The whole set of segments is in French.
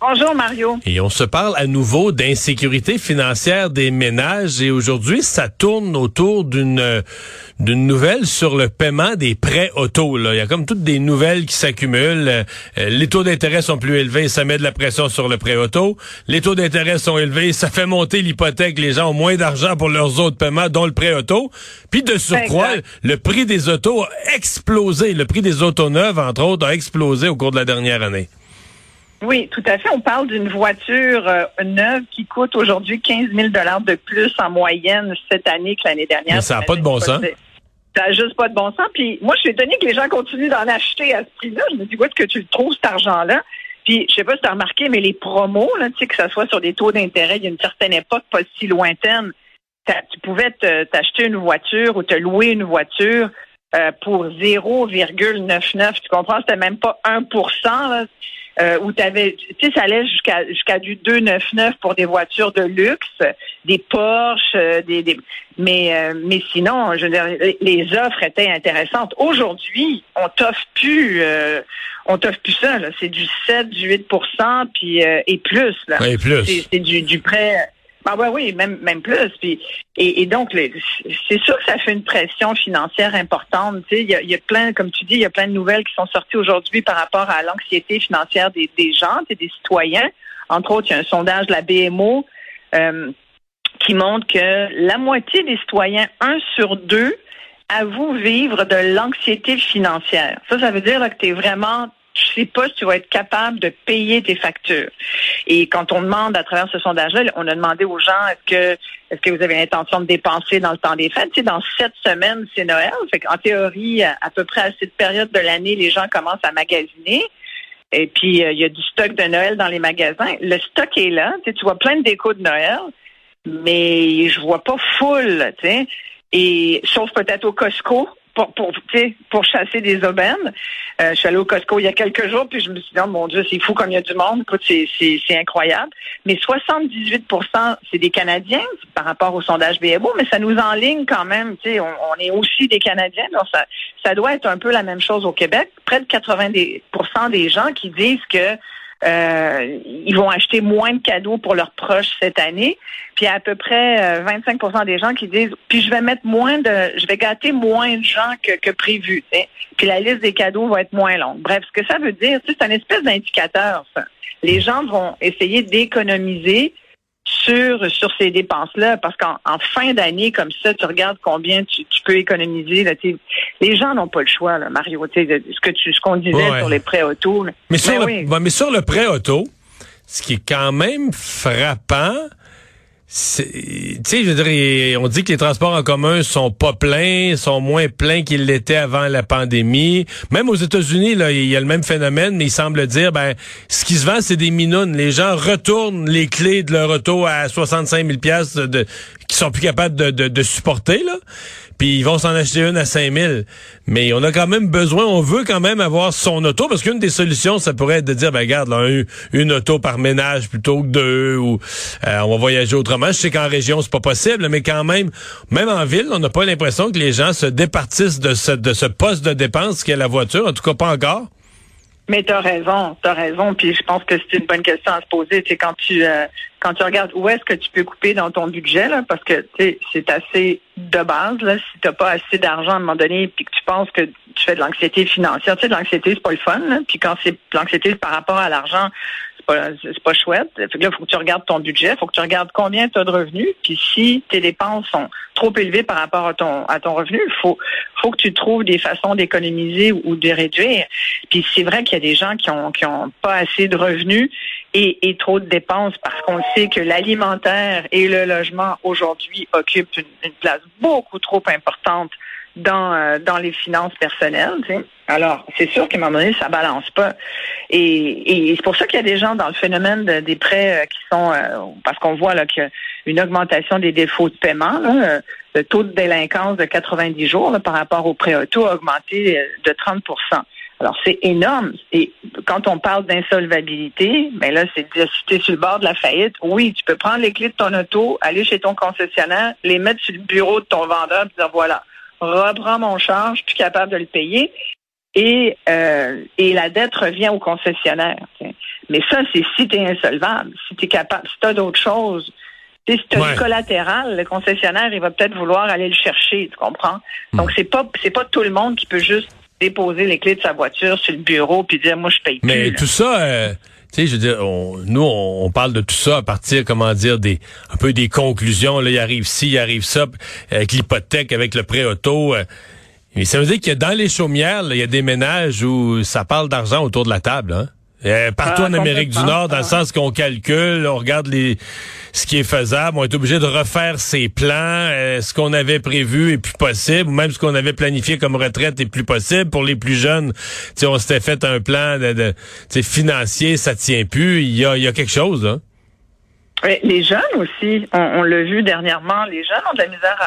Bonjour Mario. Et on se parle à nouveau d'insécurité financière des ménages et aujourd'hui ça tourne autour d'une d'une nouvelle sur le paiement des prêts auto. Là. Il y a comme toutes des nouvelles qui s'accumulent. Euh, les taux d'intérêt sont plus élevés, ça met de la pression sur le prêt auto. Les taux d'intérêt sont élevés, ça fait monter l'hypothèque. Les gens ont moins d'argent pour leurs autres paiements, dont le prêt auto. Puis de surcroît, Exact. le prix des autos a explosé. Le prix des autos neuves, entre autres, a explosé au cours de la dernière année. Oui, tout à fait. On parle d'une voiture euh, neuve qui coûte aujourd'hui 15 000 de plus en moyenne cette année que l'année dernière. Mais ça a pas de bon sens. Ça n'a juste pas de bon sens. Puis moi, je suis étonnée que les gens continuent d'en acheter à ce prix-là. Je me dis, où est-ce que tu le trouves, cet argent-là? Puis, je sais pas si tu as remarqué, mais les promos, là, tu sais, que ça soit sur des taux d'intérêt, il y a une certaine époque pas si lointaine, tu pouvais te- t'acheter une voiture ou te louer une voiture euh, pour 0,99. Tu comprends? C'était même pas 1 là, euh, où t'avais, tu sais, ça allait jusqu'à jusqu'à du 2,99 pour des voitures de luxe, des Porsche, euh, des, des mais euh, mais sinon, je veux dire, les, offres étaient intéressantes. Aujourd'hui, on t'offre plus, euh, on t'offre plus ça. là. C'est du 7, du 8% puis euh, et plus là. Et plus. C'est c'est du, du prêt. Ah ouais, oui, même même plus. Puis et, et donc c'est sûr que ça fait une pression financière importante. Il y a, y a plein, comme tu dis, il y a plein de nouvelles qui sont sorties aujourd'hui par rapport à l'anxiété financière des, des gens, des citoyens. Entre autres, il y a un sondage de la BMO euh, qui montre que la moitié des citoyens, un sur deux, avouent vivre de l'anxiété financière. Ça, ça veut dire là, que tu es vraiment tu sais pas si tu vas être capable de payer tes factures. Et quand on demande à travers ce sondage-là, on a demandé aux gens est-ce que est-ce que vous avez l'intention de dépenser dans le temps des fêtes? Tu sais, dans sept semaines, c'est Noël. Fait qu'en théorie, à, peu près à cette période de l'année, les gens commencent à magasiner. Et puis, euh, il y a du stock de Noël dans les magasins. Le stock est là. Tu vois plein de décos de Noël, mais je vois pas full, tu sais. Et sauf peut-être au Costco pour pour pour chasser des aubaines. Euh, je suis allée au Costco il y a quelques jours puis je me suis dit oh mon Dieu c'est fou comme il y a du monde. Écoute c'est incroyable. Mais 78% c'est des Canadiens par rapport au sondage BMO, mais ça nous enligne quand même. Tu sais on, on est aussi des Canadiens donc ça ça doit être un peu la même chose au Québec. Près de 80 des, gens qui disent que ils vont acheter moins de cadeaux pour leurs proches cette année. Puis il y a à peu près euh, 25% des gens qui disent puis je vais mettre moins de je vais gâter moins de gens que, que prévu. tu sais. Puis la liste des cadeaux va être moins longue. Bref, ce que ça veut dire, c'est un espèce d'indicateur. Les gens vont essayer d'économiser sur sur ces dépenses-là, parce qu'en en fin d'année, comme ça, tu regardes combien tu, tu peux économiser. Là, les gens n'ont pas le choix, là, Mario. tu sais, de- Ce que tu ce qu'on disait Ouais. sur les prêts auto. là. Mais sur, Ben le, oui. ouais, mais sur le prêt auto, ce qui est quand même frappant, tu sais, je veux on dit que les transports en commun sont pas pleins, sont moins pleins qu'ils l'étaient avant la pandémie. Même aux États-Unis, là, il y a le même phénomène, mais il semble dire, ben, ce qui se vend, c'est des minounes. Les gens retournent les clés de leur auto à 65 000 piastres de, qui sont plus capables de, de, supporter, là. Puis ils vont s'en acheter une à 5 000. Mais on a quand même besoin, on veut quand même avoir son auto, parce qu'une des solutions, ça pourrait être de dire, ben regarde, là, un- une auto par ménage plutôt que deux, ou euh, on va voyager autrement. Je sais qu'en région, c'est pas possible, mais quand même, même en ville, on n'a pas l'impression que les gens se départissent de ce, de ce poste de dépense qu'est la voiture, en tout cas pas encore. Mais tu as raison, tu as raison. Puis je pense que c'est une bonne question à se poser. C'est quand tu euh, quand tu regardes où est-ce que tu peux couper dans ton budget, là, parce que c'est assez de base. Là, si tu n'as pas assez d'argent à un moment donné, puis que tu penses que tu fais de l'anxiété financière, tu sais, de l'anxiété, c'est pas le fun. Là. Puis quand c'est l'anxiété par rapport à l'argent, c'est pas chouette. Fait que là, il faut que tu regardes ton budget, il faut que tu regardes combien tu as de revenus. Puis si tes dépenses sont trop élevées par rapport à ton à ton revenu, il faut faut que tu trouves des façons d'économiser ou de réduire. Puis c'est vrai qu'il y a des gens qui ont qui ont pas assez de revenus et, et trop de dépenses parce qu'on sait que l'alimentaire et le logement aujourd'hui occupent une place beaucoup trop importante dans, euh, dans les finances personnelles. Alors, c'est sûr qu'à un moment donné, ça balance pas. Et, et c'est pour ça qu'il y a des gens dans le phénomène des prêts euh, qui sont, euh, parce qu'on voit là qu'il y a une augmentation des défauts de paiement. Là, le taux de délinquance de 90 jours par rapport au prêt auto a augmenté de 30% alors, c'est énorme. Et quand on parle d'insolvabilité, ben là, c'est si tu sur le bord de la faillite, oui, tu peux prendre les clés de ton auto, aller chez ton concessionnaire, les mettre sur le bureau de ton vendeur et dire voilà, reprends mon charge, je suis capable de le payer. Et, euh, et la dette revient au concessionnaire. Mais ça, c'est si tu es insolvable, si tu es capable, si tu as d'autres choses. Si tu as du collatéral, le concessionnaire, il va peut-être vouloir aller le chercher, tu comprends? Hmm. Donc, c'est pas c'est pas tout le monde qui peut juste déposer les clés de sa voiture sur le bureau puis dire moi je paye plus. Mais tout ça euh, tu sais, je veux dire, nous, on, parle de tout ça à partir, comment dire, des un peu des conclusions. Là, il arrive ci, il arrive ça, avec l'hypothèque, avec le prêt auto. Euh, mais ça veut dire que dans les chaumières, il y a des ménages où ça parle d'argent autour de la table. Hein? Euh, partout en Amérique du Nord, dans le sens qu'on calcule, on regarde les ce qui est faisable, on est obligé de refaire ses plans, euh, ce qu'on avait prévu est plus possible, ou même ce qu'on avait planifié comme retraite est plus possible. Pour les plus jeunes, on s'était fait un plan de, financier, ça tient plus. Il y a, y a quelque chose là. Les jeunes aussi, on, l'a vu dernièrement, les jeunes ont de la misère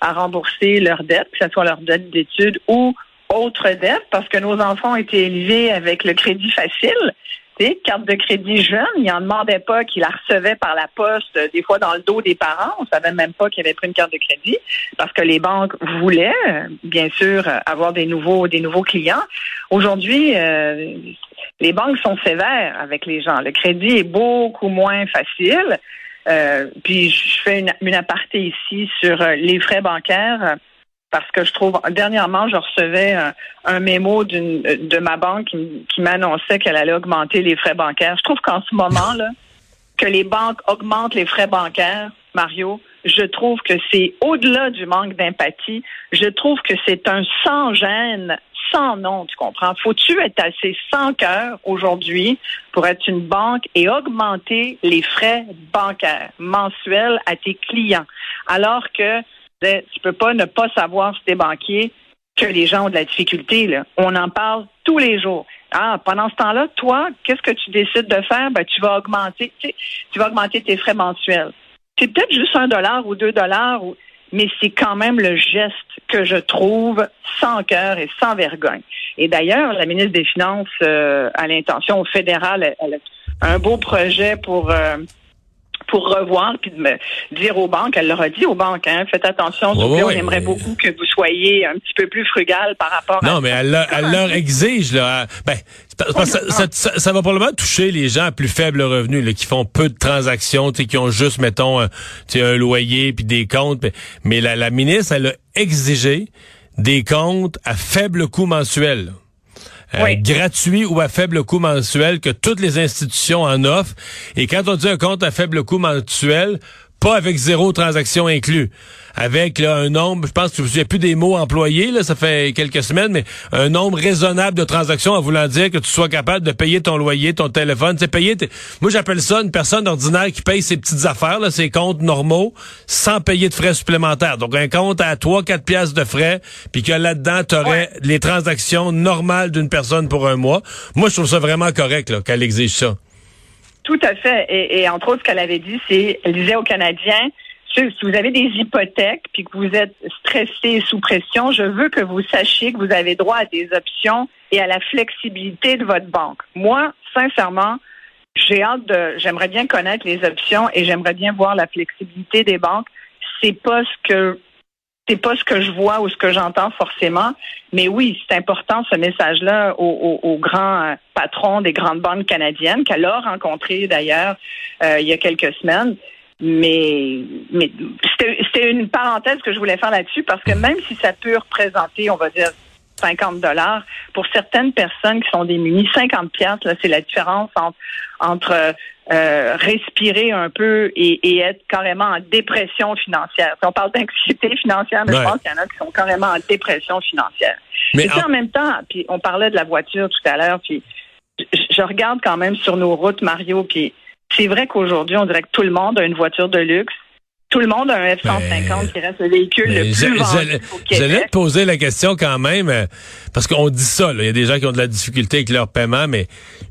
à, à rembourser leurs dettes, que ce soit leur dette d'études ou autre dette parce que nos enfants ont été élevés avec le crédit facile. carte de crédit jeune, ils n'en demandaient pas qu'ils la recevaient par la poste, euh, des fois dans le dos des parents. On savait même pas qu'ils avaient pris une carte de crédit parce que les banques voulaient, euh, bien sûr, avoir des nouveaux, des nouveaux clients. Aujourd'hui, euh, les banques sont sévères avec les gens. Le crédit est beaucoup moins facile. puis je fais une, une aparté ici sur les frais bancaires parce que je trouve dernièrement je recevais un, mémo de ma banque qui, m'annonçait qu'elle allait augmenter les frais bancaires. Je trouve qu'en ce moment là que les banques augmentent les frais bancaires, Mario, je trouve que c'est au-delà du manque d'empathie. Je trouve que c'est un sans gêne, sans nom, tu comprends? Faut-tu être assez sans cœur aujourd'hui pour être une banque et augmenter les frais bancaires mensuels à tes clients? Alors que tu peux pas ne pas savoir si t'es banquier que les gens ont de la difficulté. Là. On en parle tous les jours. Ah, pendant ce temps-là, toi, qu'est-ce que tu décides de faire? Ben, tu vas augmenter, tu, vas augmenter tes frais mensuels. C'est peut-être juste un dollar ou deux dollars, mais c'est quand même le geste que je trouve sans cœur et sans vergogne. Et d'ailleurs, la ministre des Finances euh, a l'intention fédérale, elle, a un beau projet pour euh, pour revoir puis de me dire aux banques, elle leur a dit aux banques, hein, faites attention, on aimerait beaucoup que vous soyez un petit peu plus frugal par rapport non, à... Non, mais elle, leur, exige, là, ben, ça, ça, va probablement toucher les gens à plus faible revenu, là, qui font peu de transactions, qui ont juste, mettons, un, un loyer puis des comptes. Mais la, la ministre, elle a exigé des comptes à faible coût mensuel. Euh, gratuit ou à faible coût mensuel que toutes les institutions en offrent. Et quand on dit un compte à faible coût mensuel, pas avec zéro transaction inclus avec là, un nombre, je pense que je ne plus des mots employés, là, ça fait quelques semaines, mais un nombre raisonnable de transactions en voulant dire que tu sois capable de payer ton loyer, ton téléphone, tu payer. Moi, j'appelle ça une personne ordinaire qui paye ses petites affaires, là, ses comptes normaux, sans payer de frais supplémentaires. Donc, un compte à 3-4 piastres de frais, puis que là-dedans, tu aurais les transactions normales d'une personne pour un mois. Moi, je trouve ça vraiment correct qu'elle exige ça. Tout à fait. Et, et entre autres, ce qu'elle avait dit, c'est, elle disait aux Canadiens, si vous avez des hypothèques puis que vous êtes stressé sous pression, je veux que vous sachiez que vous avez droit à des options et à la flexibilité de votre banque. Moi, sincèrement, j'ai hâte de, j'aimerais bien connaître les options et j'aimerais bien voir la flexibilité des banques. C'est pas ce que c'est pas ce que je vois ou ce que j'entends forcément. Mais oui, c'est important ce message-là aux, grands euh, patrons des grandes banques canadiennes, qu'elle a rencontré d'ailleurs euh, il y a quelques semaines. Mais, mais c'était une parenthèse que je voulais faire là-dessus parce que même si ça peut représenter, on va dire, 50 dollars. Pour certaines personnes qui sont démunies, 50 pièces, là, c'est la différence entre, entre euh, respirer un peu et, être carrément en dépression financière. Si on parle d'anxiété financière, mais je pense qu'il y en a qui sont carrément en dépression financière. Mais en... en même temps, puis on parlait de la voiture tout à l'heure, puis je regarde quand même sur nos routes, Mario, puis c'est vrai qu'aujourd'hui, on dirait que tout le monde a une voiture de luxe. Tout le monde a un F-150 qui reste le véhicule le plus vendu. J'allais te poser la question quand même, euh, parce qu'on dit ça, il y a des gens qui ont de la difficulté avec leur paiement, mais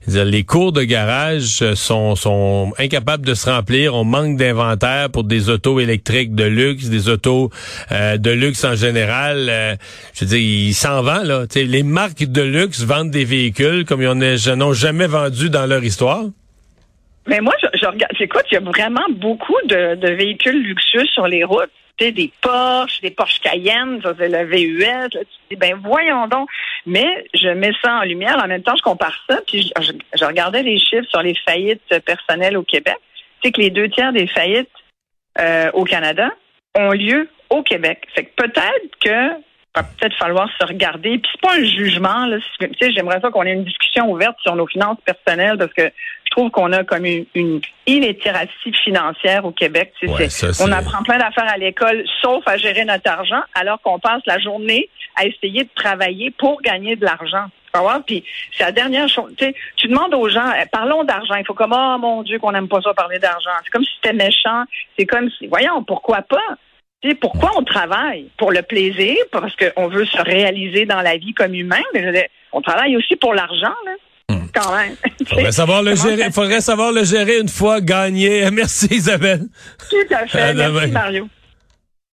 les cours de garage euh, sont, sont incapables de se remplir. On manque d'inventaire pour des autos électriques de luxe, des autos euh, de luxe en général. je veux dire, ils s'en vendent, là. les marques de luxe vendent des véhicules comme ils n'ont jamais vendu dans leur histoire. Mais moi, je, je regarde, j'écoute, il y a vraiment beaucoup de, de véhicules luxueux sur les routes. Des Porsche, des Porsche Cayenne, ça c'est le VUS. Là, tu dis, ben voyons donc. Mais je mets ça en lumière. En même temps, je compare ça. Puis je, je regardais les chiffres sur les faillites personnelles au Québec. Tu sais que les deux tiers des faillites euh, au Canada ont lieu au Québec. Fait que peut-être que va peut-être falloir se regarder. Puis c'est pas un jugement. Là. J'aimerais ça qu'on ait une discussion ouverte sur nos finances personnelles parce que trouve qu'on a comme une, une financière au Québec. on apprend plein d'affaires à l'école, sauf à gérer notre argent, alors qu'on passe la journée à essayer de travailler pour gagner de l'argent. Puis c'est la dernière chose. Tu demandes aux gens, eh, parlons d'argent. Il faut comme, oh mon Dieu, qu'on n'aime pas ça parler d'argent. C'est comme si c'était méchant. C'est comme si, voyons, pourquoi pas? pourquoi on travaille? Pour le plaisir, parce qu'on veut se réaliser dans la vie comme humain, mais on travaille aussi pour l'argent, là. Quand même. Faudrait savoir le gérer. Faudrait savoir le gérer une fois gagné. Merci Isabelle. Tout à fait. Merci Mario.